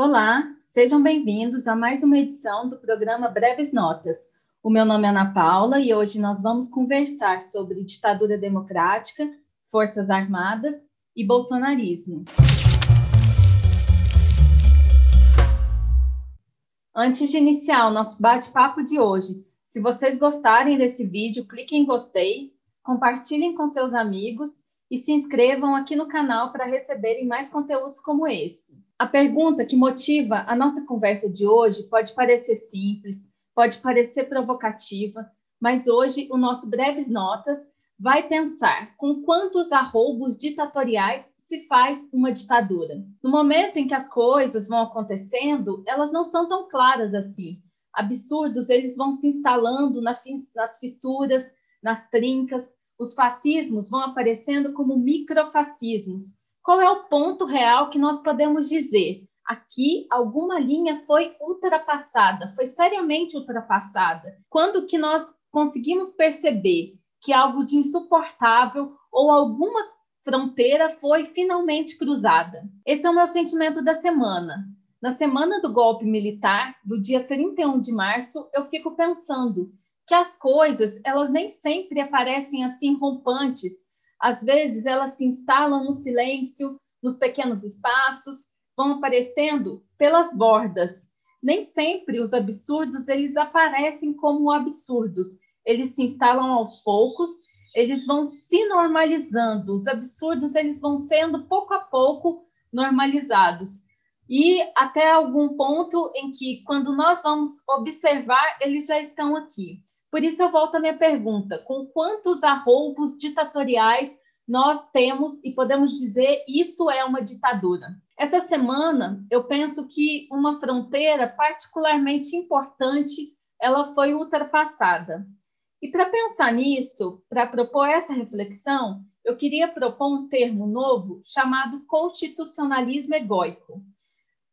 Olá, sejam bem-vindos a mais uma edição do programa Breves Notas. O meu nome é Ana Paula e hoje nós vamos conversar sobre ditadura democrática, forças armadas e bolsonarismo. Antes de iniciar o nosso bate-papo de hoje, se vocês gostarem desse vídeo, cliquem em gostei, compartilhem com seus amigos e se inscrevam aqui no canal para receberem mais conteúdos como esse. A pergunta que motiva a nossa conversa de hoje pode parecer simples, pode parecer provocativa, mas hoje o nosso Breves Notas vai pensar com quantos arroubos ditatoriais se faz uma ditadura. No momento em que as coisas vão acontecendo, elas não são tão claras assim. Absurdos, eles vão se instalando nas fissuras, nas trincas, os fascismos vão aparecendo como microfascismos, qual é o ponto real que nós podemos dizer? Aqui, alguma linha foi ultrapassada, foi seriamente ultrapassada. Quando que nós conseguimos perceber que algo de insuportável ou alguma fronteira foi finalmente cruzada? Esse é o meu sentimento da semana. Na semana do golpe militar, do dia 31 de março, eu fico pensando que as coisas, elas nem sempre aparecem assim rompantes, às vezes elas se instalam no silêncio, nos pequenos espaços, vão aparecendo pelas bordas. Nem sempre os absurdos eles aparecem como absurdos. Eles se instalam aos poucos, eles vão se normalizando. Os absurdos eles vão sendo pouco a pouco normalizados. E até algum ponto em que, quando nós vamos observar, eles já estão aqui. Por isso, eu volto à minha pergunta: com quantos arroubos ditatoriais nós temos e podemos dizer isso é uma ditadura? Essa semana, eu penso que uma fronteira particularmente importante ela foi ultrapassada. E para pensar nisso, para propor essa reflexão, eu queria propor um termo novo chamado constitucionalismo egóico.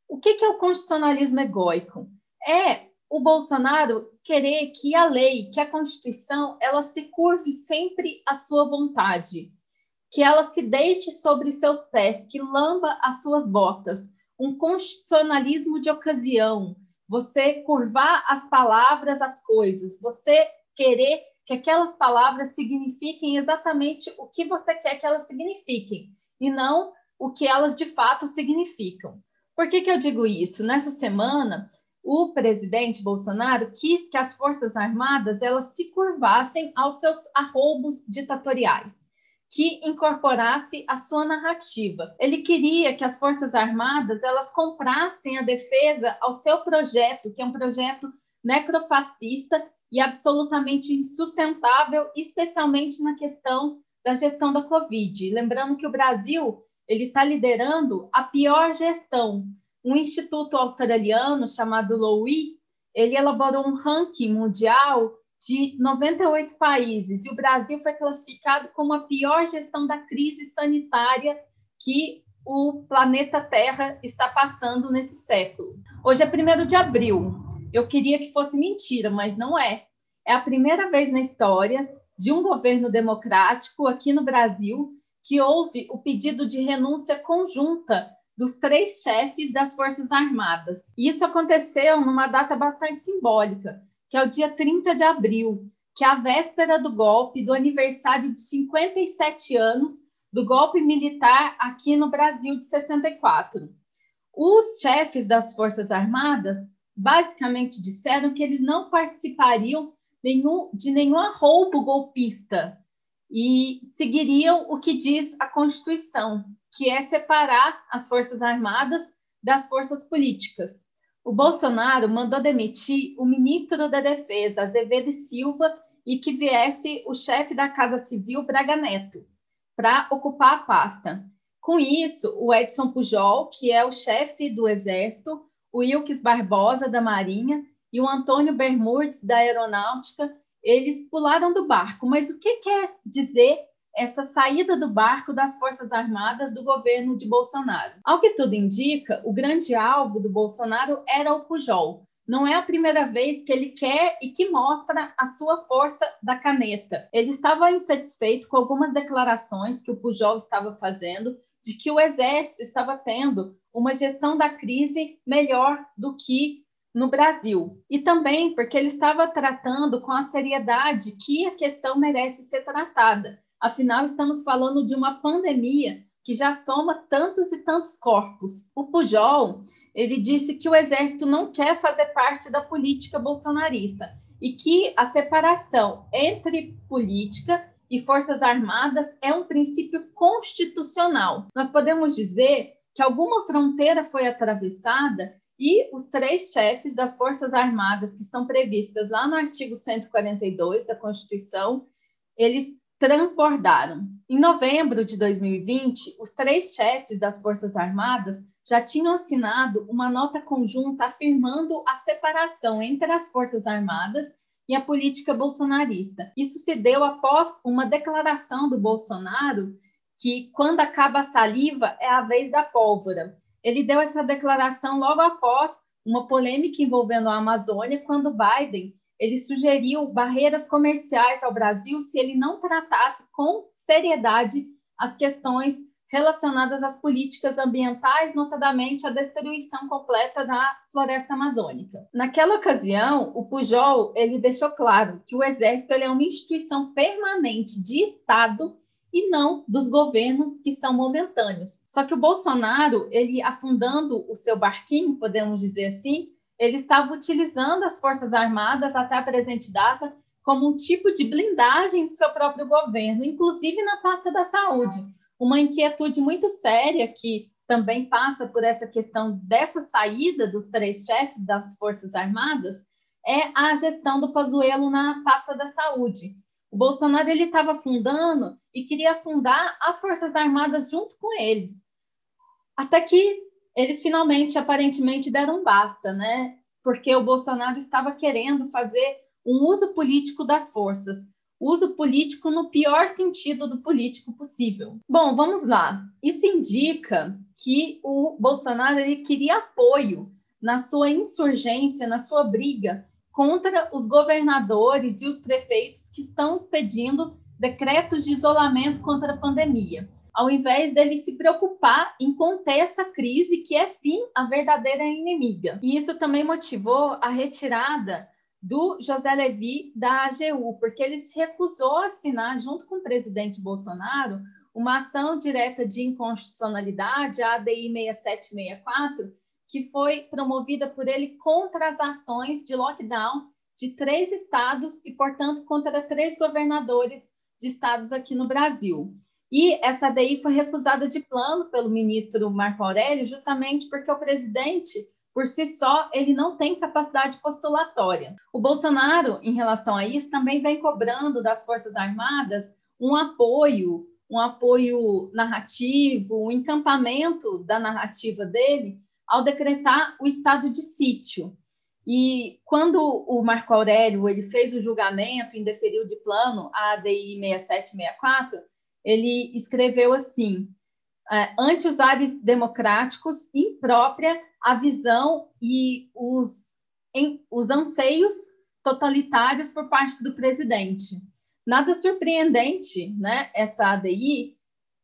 O que é o constitucionalismo egóico? É o Bolsonaro querer que a lei, que a Constituição, ela se curve sempre à sua vontade, que ela se deite sobre seus pés, que lamba as suas botas. Um constitucionalismo de ocasião, você curvar as palavras às coisas, você querer que aquelas palavras signifiquem exatamente o que você quer que elas signifiquem, e não o que elas de fato significam. Por que, que eu digo isso? Nessa semana, o presidente Bolsonaro quis que as Forças Armadas elas se curvassem aos seus arroubos ditatoriais, que incorporasse a sua narrativa. Ele queria que as Forças Armadas elas comprassem a defesa ao seu projeto, que é um projeto necrofascista e absolutamente insustentável, especialmente na questão da gestão da Covid. Lembrando que o Brasil ele está liderando a pior gestão um instituto australiano chamado Lowy, ele elaborou um ranking mundial de 98 países e o Brasil foi classificado como a pior gestão da crise sanitária que o planeta Terra está passando nesse século. Hoje é 1 de abril. Eu queria que fosse mentira, mas não é. É a primeira vez na história de um governo democrático aqui no Brasil que houve o pedido de renúncia conjunta dos três chefes das Forças Armadas. E isso aconteceu numa data bastante simbólica, que é o dia 30 de abril, que é a véspera do golpe, do aniversário de 57 anos do golpe militar aqui no Brasil de 64. Os chefes das Forças Armadas basicamente disseram que eles não participariam nenhum, de nenhum arroubo golpista e seguiriam o que diz a Constituição, que é separar as Forças Armadas das forças políticas. O Bolsonaro mandou demitir o ministro da Defesa, Azevedo Silva, e que viesse o chefe da Casa Civil, Braga Neto, para ocupar a pasta. Com isso, o Edson Pujol, que é o chefe do Exército, o Wilkes Barbosa, da Marinha, e o Antônio Bermudes, da Aeronáutica, eles pularam do barco. Mas o que quer dizer essa saída do barco das Forças Armadas do governo de Bolsonaro. Ao que tudo indica, o grande alvo do Bolsonaro era o Pujol. Não é a primeira vez que ele quer e que mostra a sua força da caneta. Ele estava insatisfeito com algumas declarações que o Pujol estava fazendo, de que o Exército estava tendo uma gestão da crise melhor do que no Brasil. E também porque ele estava tratando com a seriedade que a questão merece ser tratada. Afinal, estamos falando de uma pandemia que já soma tantos e tantos corpos. O Pujol, ele disse que o exército não quer fazer parte da política bolsonarista e que a separação entre política e Forças Armadas é um princípio constitucional. Nós podemos dizer que alguma fronteira foi atravessada e os três chefes das Forças Armadas que estão previstas lá no artigo 142 da Constituição, eles transbordaram. Em novembro de 2020, os três chefes das Forças Armadas já tinham assinado uma nota conjunta afirmando a separação entre as Forças Armadas e a política bolsonarista. Isso se deu após uma declaração do Bolsonaro que quando acaba a saliva é a vez da pólvora. Ele deu essa declaração logo após uma polêmica envolvendo a Amazônia, quando Biden ele sugeriu barreiras comerciais ao Brasil se ele não tratasse com seriedade as questões relacionadas às políticas ambientais, notadamente a destruição completa da floresta amazônica. Naquela ocasião, o Pujol ele deixou claro que o Exército é uma instituição permanente de Estado e não dos governos que são momentâneos. Só que o Bolsonaro, ele afundando o seu barquinho, podemos dizer assim, ele estava utilizando as Forças Armadas até a presente data como um tipo de blindagem do seu próprio governo, inclusive na pasta da saúde uma inquietude muito séria que também passa por essa questão dessa saída dos três chefes das Forças Armadas é a gestão do Pazuello na pasta da saúde. O Bolsonaro ele estava fundando e queria fundar as Forças Armadas junto com eles. Até que eles finalmente, aparentemente, deram basta, né? Porque o Bolsonaro estava querendo fazer um uso político das forças uso político no pior sentido do político possível. Bom, vamos lá. Isso indica que o Bolsonaro ele queria apoio na sua insurgência, na sua briga contra os governadores e os prefeitos que estão expedindo decretos de isolamento contra a pandemia, ao invés dele se preocupar em conter essa crise que é sim a verdadeira inimiga. E isso também motivou a retirada do José Levi da AGU, porque ele se recusou a assinar, junto com o presidente Bolsonaro, uma ação direta de inconstitucionalidade, a ADI 6764, que foi promovida por ele contra as ações de lockdown de três estados e, portanto, contra três governadores de estados aqui no Brasil. E essa ADI foi recusada de plano pelo ministro Marco Aurélio, justamente porque o presidente por si só, ele não tem capacidade postulatória. O Bolsonaro, em relação a isso, também vem cobrando das Forças Armadas um apoio, um apoio narrativo, um encampamento da narrativa dele ao decretar o estado de sítio. E quando o Marco Aurélio ele fez o julgamento, indeferiu de plano a ADI 6764, ele escreveu assim: é, ante os ares democráticos, imprópria a visão e os, em, os anseios totalitários por parte do presidente. Nada surpreendente, né, essa ADI,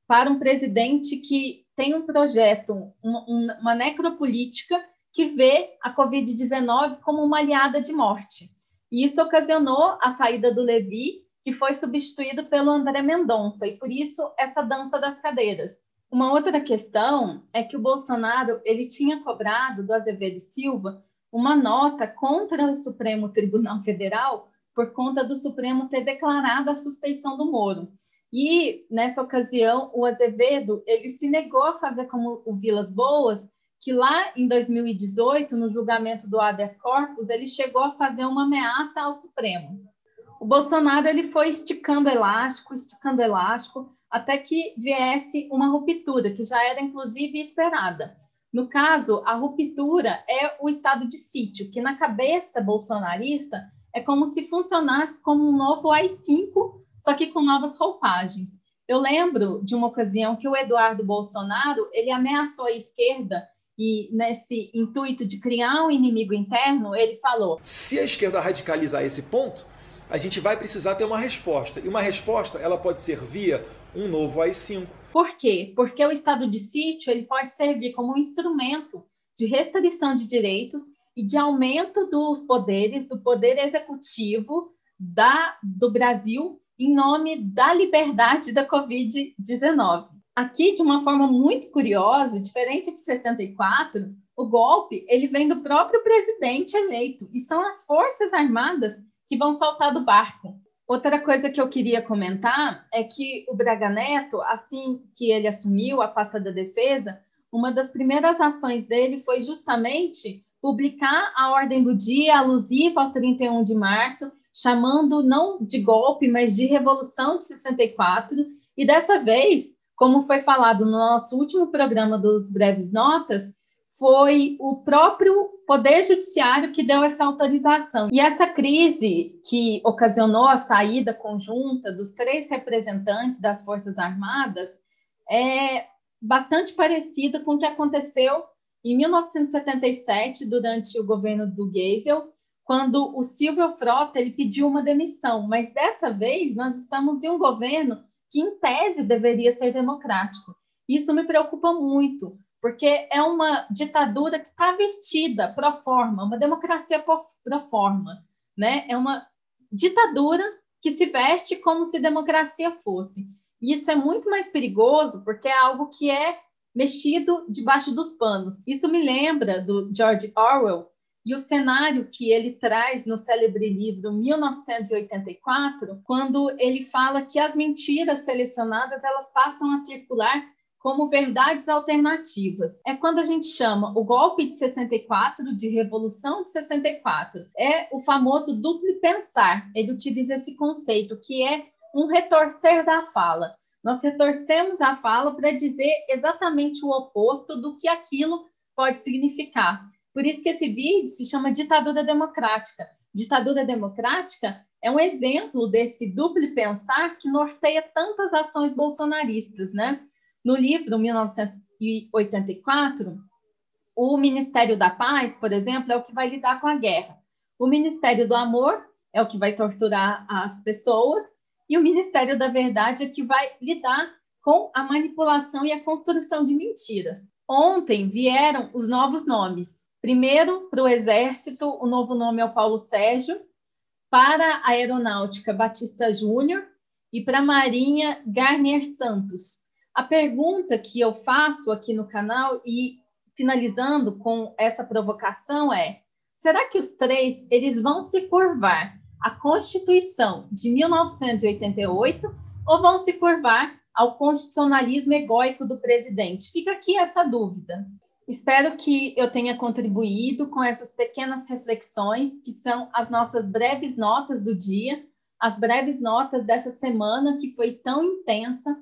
para um presidente que tem um projeto, um, uma necropolítica que vê a Covid-19 como uma aliada de morte. E isso ocasionou a saída do Levi, que foi substituído pelo André Mendonça, e por isso essa dança das cadeiras. Uma outra questão é que o Bolsonaro ele tinha cobrado do Azevedo Silva uma nota contra o Supremo Tribunal Federal por conta do Supremo ter declarado a suspeição do Moro. E nessa ocasião o Azevedo ele se negou a fazer como o Vilas Boas, que lá em 2018 no julgamento do habeas corpus ele chegou a fazer uma ameaça ao Supremo. O Bolsonaro ele foi esticando elástico, esticando elástico até que viesse uma ruptura, que já era inclusive esperada. No caso, a ruptura é o estado de sítio, que na cabeça bolsonarista é como se funcionasse como um novo AI-5, só que com novas roupagens. Eu lembro de uma ocasião que o Eduardo Bolsonaro ele ameaçou a esquerda e nesse intuito de criar um inimigo interno, ele falou: se a esquerda radicalizar esse ponto, a gente vai precisar ter uma resposta. E uma resposta ela pode ser via um novo AI-5, Por quê? Porque o estado de sítio ele pode servir como um instrumento de restrição de direitos e de aumento dos poderes do poder executivo da, do Brasil em nome da liberdade da Covid-19. Aqui, de uma forma muito curiosa, diferente de 64, o golpe ele vem do próprio presidente eleito e são as forças armadas que vão soltar do barco. Outra coisa que eu queria comentar é que o Braga Neto, assim que ele assumiu a pasta da defesa, uma das primeiras ações dele foi justamente publicar a ordem do dia alusiva ao 31 de março, chamando não de golpe, mas de Revolução de 64. E dessa vez, como foi falado no nosso último programa dos Breves Notas, foi o próprio Poder Judiciário que deu essa autorização. E essa crise que ocasionou a saída conjunta dos três representantes das Forças Armadas é bastante parecida com o que aconteceu em 1977, durante o governo do Geisel, quando o Silvio Frota ele pediu uma demissão, mas dessa vez nós estamos em um governo que, em tese, deveria ser democrático. Isso me preocupa muito, porque é uma ditadura que está vestida pro forma, uma democracia pro forma, né? É uma ditadura que se veste como se democracia fosse. E isso é muito mais perigoso porque é algo que é mexido debaixo dos panos. Isso me lembra do George Orwell e o cenário que ele traz no célebre livro 1984, quando ele fala que as mentiras selecionadas elas passam a circular como verdades alternativas. É quando a gente chama o golpe de 64 de revolução de 64. É o famoso duplo pensar. Ele utiliza esse conceito que é um retorcer da fala. Nós retorcemos a fala para dizer exatamente o oposto do que aquilo pode significar. Por isso que esse vídeo se chama ditadura democrática. Ditadura democrática é um exemplo desse duplo pensar que norteia tantas ações bolsonaristas, né? No livro 1984, o Ministério da Paz, por exemplo, é o que vai lidar com a guerra. O Ministério do Amor é o que vai torturar as pessoas e o Ministério da Verdade é que vai lidar com a manipulação e a construção de mentiras. Ontem vieram os novos nomes. Primeiro, para o Exército, o novo nome é o Paulo Sérgio. Para a Aeronáutica, Batista Júnior. E para a Marinha, Garnier Santos. A pergunta que eu faço aqui no canal e finalizando com essa provocação é: será que os três eles vão se curvar a Constituição de 1988 ou vão se curvar ao constitucionalismo egóico do presidente? Fica aqui essa dúvida. Espero que eu tenha contribuído com essas pequenas reflexões, que são as nossas breves notas do dia, as breves notas dessa semana que foi tão intensa.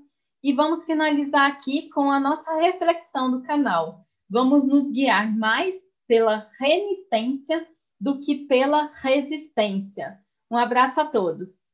E vamos finalizar aqui com a nossa reflexão do canal. Vamos nos guiar mais pela renitência do que pela resistência. Um abraço a todos.